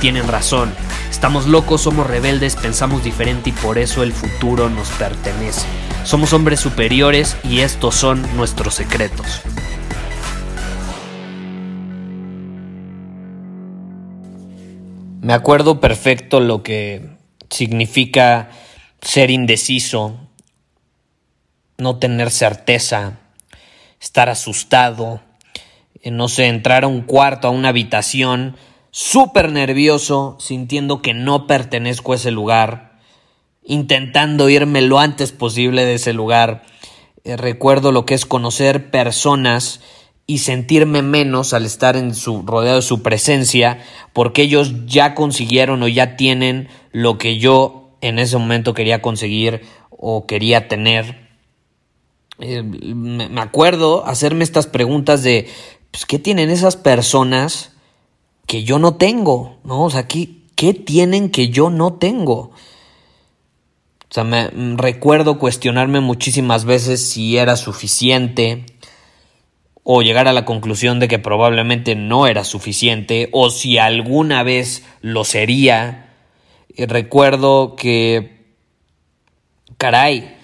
tienen razón. Estamos locos, somos rebeldes, pensamos diferente y por eso el futuro nos pertenece. Somos hombres superiores y estos son nuestros secretos. Me acuerdo perfecto lo que significa ser indeciso, no tener certeza, estar asustado, eh, no sé, entrar a un cuarto, a una habitación, súper nervioso, sintiendo que no pertenezco a ese lugar, intentando irme lo antes posible de ese lugar. Eh, recuerdo lo que es conocer personas y sentirme menos al estar en su rodeado de su presencia porque ellos ya consiguieron o ya tienen lo que yo en ese momento quería conseguir o quería tener. Eh, me acuerdo hacerme estas preguntas de pues, ¿qué tienen esas personas que yo no tengo? ¿No? O sea, ¿qué, qué tienen que yo no tengo? O sea, me recuerdo cuestionarme muchísimas veces si era suficiente, o llegar a la conclusión de que probablemente no era suficiente o si alguna vez lo sería. recuerdo que, caray,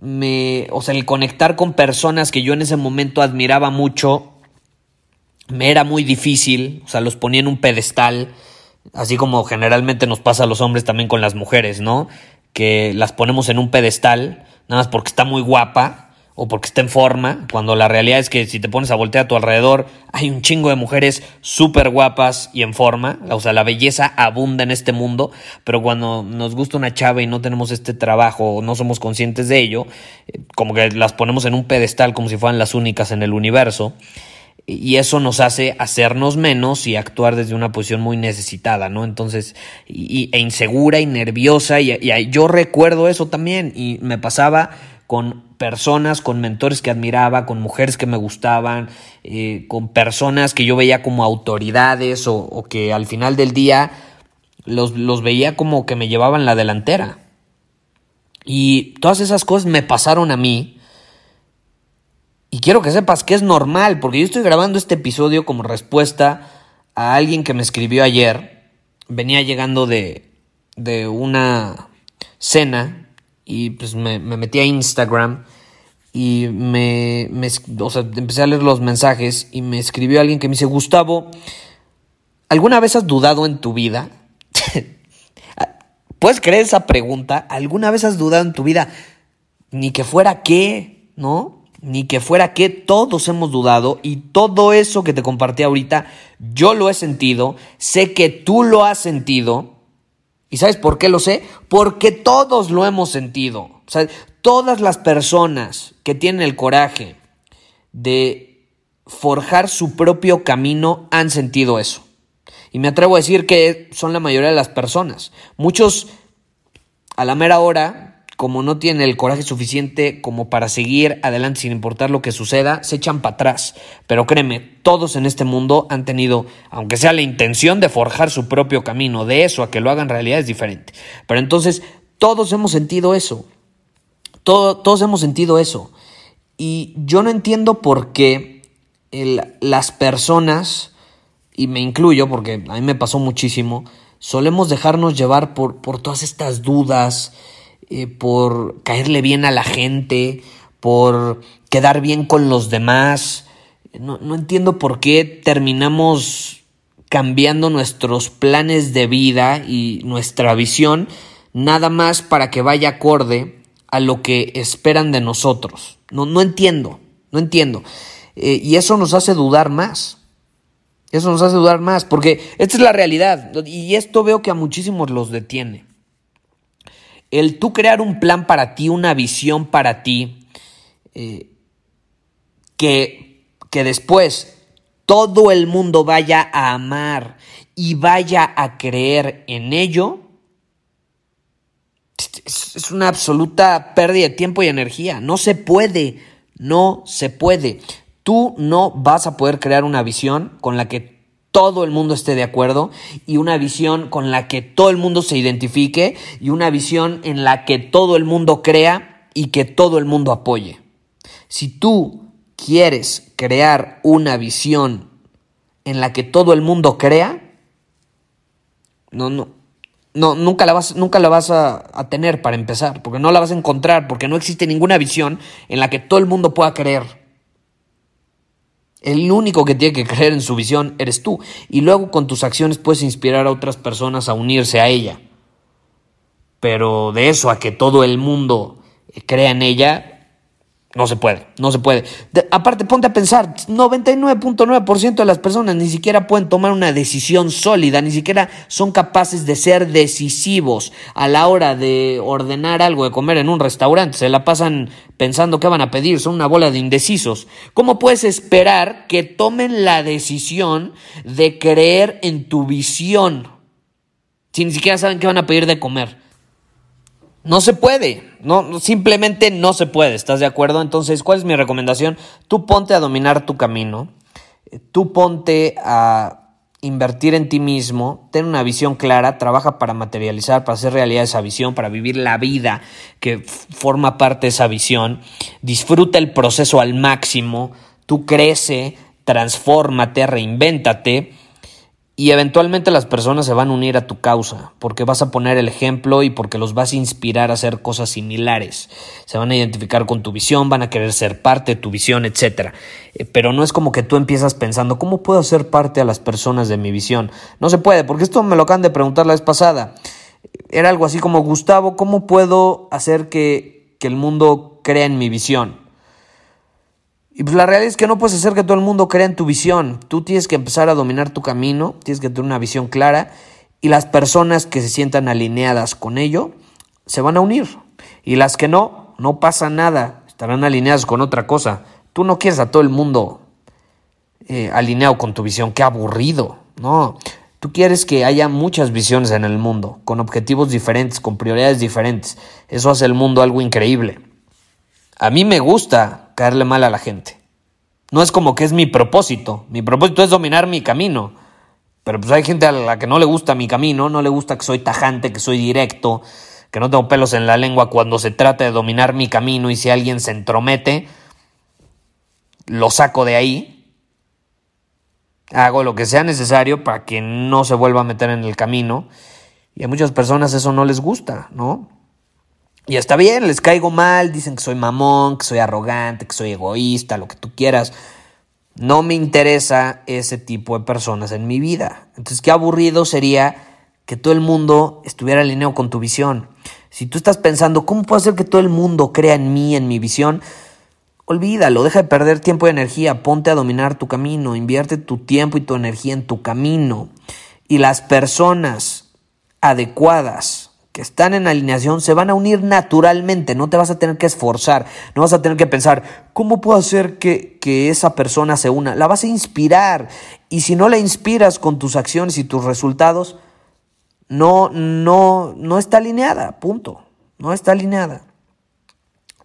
me, o sea, el conectar con personas que yo en ese momento admiraba mucho, me era muy difícil, o sea, los ponía en un pedestal, así como generalmente nos pasa a los hombres también con las mujeres, ¿no? Que las ponemos en un pedestal, nada más porque está muy guapa, o porque está en forma, cuando la realidad es que si te pones a voltear a tu alrededor, hay un chingo de mujeres súper guapas y en forma, o sea, la belleza abunda en este mundo, pero cuando nos gusta una chava y no tenemos este trabajo o no somos conscientes de ello, eh, como que las ponemos en un pedestal como si fueran las únicas en el universo, y eso nos hace hacernos menos y actuar desde una posición muy necesitada, ¿no? Entonces, y, e insegura y nerviosa, y, yo recuerdo eso también, y me pasaba con personas, con mentores que admiraba, con mujeres que me gustaban, eh, con personas que yo veía como autoridades o, que al final del día los, los veía como que me llevaban la delantera. Y todas esas cosas me pasaron a mí. Y quiero que sepas que es normal, porque yo estoy grabando este episodio como respuesta a alguien que me escribió ayer. Venía llegando de, de una cena y pues me, metí a Instagram y me, o sea, empecé a leer los mensajes y me escribió alguien que me dice, Gustavo, ¿alguna vez has dudado en tu vida? ¿Puedes creer esa pregunta? ¿Alguna vez has dudado en tu vida? Ni que fuera qué, ¿no? Ni que fuera qué, todos hemos dudado y todo eso que te compartí ahorita, yo lo he sentido, sé que tú lo has sentido ¿Y sabes por qué lo sé? Porque todos lo hemos sentido. Todas las personas que tienen el coraje de forjar su propio camino han sentido eso. Y me atrevo a decir que son la mayoría de las personas. Muchos a la mera hora como no tienen el coraje suficiente como para seguir adelante sin importar lo que suceda, se echan para atrás. Pero créeme, todos en este mundo han tenido, aunque sea la intención de forjar su propio camino, de eso a que lo hagan realidad es diferente. Pero entonces, todos hemos sentido eso. todos hemos sentido eso. Y yo no entiendo por qué las personas, y me incluyo porque a mí me pasó muchísimo, solemos dejarnos llevar por, por todas estas dudas, eh, por caerle bien a la gente, por quedar bien con los demás. No, no entiendo por qué terminamos cambiando nuestros planes de vida y nuestra visión nada más para que vaya acorde a lo que esperan de nosotros. No, no entiendo, no entiendo. Eh, y eso nos hace dudar más. Eso nos hace dudar más, porque esta es la realidad. Y esto veo que a muchísimos los detiene. El tú crear un plan para ti, una visión para ti, eh, que, que después todo el mundo vaya a amar y vaya a creer en ello, es una absoluta pérdida de tiempo y energía. No se puede, no se puede. Tú no vas a poder crear una visión con la que todo el mundo esté de acuerdo y una visión con la que todo el mundo se identifique y una visión en la que todo el mundo crea y que todo el mundo apoye. Si tú quieres crear una visión en la que todo el mundo crea, no, no, no, nunca la vas, nunca la vas a, a, tener para empezar, porque no la vas a encontrar, porque no existe ninguna visión en la que todo el mundo pueda creer. El único que tiene que creer en su visión eres tú. Y luego con tus acciones puedes inspirar a otras personas a unirse a ella. Pero de eso a que todo el mundo crea en ella, no se puede, no se puede. aparte, ponte a pensar, 99.9% de las personas ni siquiera pueden tomar una decisión sólida, ni siquiera son capaces de ser decisivos a la hora de ordenar algo de comer en un restaurante. Se la pasan pensando qué van a pedir, son una bola de indecisos. ¿Cómo puedes esperar que tomen la decisión de creer en tu visión si ni siquiera saben qué van a pedir de comer? No se puede, no, simplemente no se puede, ¿estás de acuerdo? Entonces, ¿cuál es mi recomendación? Tú ponte a dominar tu camino, tú ponte a invertir en ti mismo, ten una visión clara, trabaja para materializar, para hacer realidad esa visión, para vivir la vida que forma parte de esa visión, disfruta el proceso al máximo, tú crece, transfórmate, reinvéntate y eventualmente las personas se van a unir a tu causa, porque vas a poner el ejemplo y porque los vas a inspirar a hacer cosas similares. Se van a identificar con tu visión, van a querer ser parte de tu visión, etc. Eh, pero no es como que tú empiezas pensando, ¿cómo puedo ser parte a las personas de mi visión? No se puede, porque esto me lo acaban de preguntar la vez pasada. Era algo así como, Gustavo, ¿cómo puedo hacer que, que el mundo crea en mi visión? Y pues la realidad es que no puedes hacer que todo el mundo crea en tu visión. Tú tienes que empezar a dominar tu camino, tienes que tener una visión clara y las personas que se sientan alineadas con ello se van a unir. Y las que no, no pasa nada, estarán alineadas con otra cosa. Tú no quieres a todo el mundo eh, alineado con tu visión, qué aburrido. No, tú quieres que haya muchas visiones en el mundo, con objetivos diferentes, con prioridades diferentes. Eso hace el mundo algo increíble. A mí me gusta caerle mal a la gente. No es como que es mi propósito. Mi propósito es dominar mi camino. Pero pues hay gente a la que no le gusta mi camino, no le gusta que soy tajante, que soy directo, que no tengo pelos en la lengua cuando se trata de dominar mi camino y si alguien se entromete, lo saco de ahí. Hago lo que sea necesario para que no se vuelva a meter en el camino. Y a muchas personas eso no les gusta, ¿no? Y está bien, les caigo mal, dicen que soy mamón, que soy arrogante, que soy egoísta, lo que tú quieras. No me interesa ese tipo de personas en mi vida. Entonces, qué aburrido sería que todo el mundo estuviera alineado con tu visión. Si tú estás pensando, ¿cómo puedo hacer que todo el mundo crea en mí, en mi visión? Olvídalo, deja de perder tiempo y energía, ponte a dominar tu camino, invierte tu tiempo y tu energía en tu camino. Y las personas adecuadas que están en alineación se van a unir naturalmente, no te vas a tener que esforzar, no vas a tener que pensar, ¿cómo puedo hacer que, que, esa persona se una? La vas a inspirar y si no la inspiras con tus acciones y tus resultados, no, no, no está alineada, punto, no está alineada.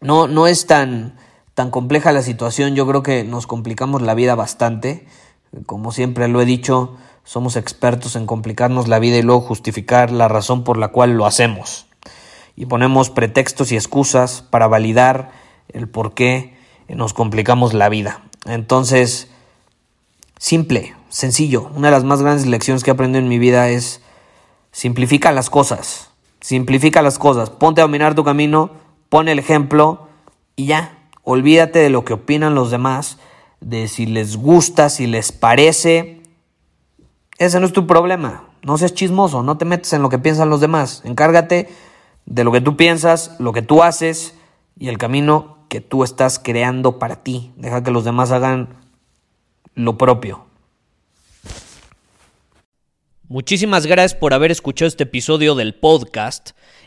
No, no es tan, tan compleja la situación, yo creo que nos complicamos la vida bastante, como siempre lo he dicho, somos expertos en complicarnos la vida y luego justificar la razón por la cual lo hacemos. Y ponemos pretextos y excusas para validar el por qué nos complicamos la vida. Entonces, simple, sencillo. Una de las más grandes lecciones que he aprendido en mi vida es simplifica las cosas. Simplifica las cosas. Ponte a dominar tu camino, pon el ejemplo y ya. Olvídate de lo que opinan los demás, de si les gusta, si les parece ese no es tu problema. No seas chismoso, no te metes en lo que piensan los demás. Encárgate de lo que tú piensas, lo que tú haces y el camino que tú estás creando para ti. Deja que los demás hagan lo propio. Muchísimas gracias por haber escuchado este episodio del podcast.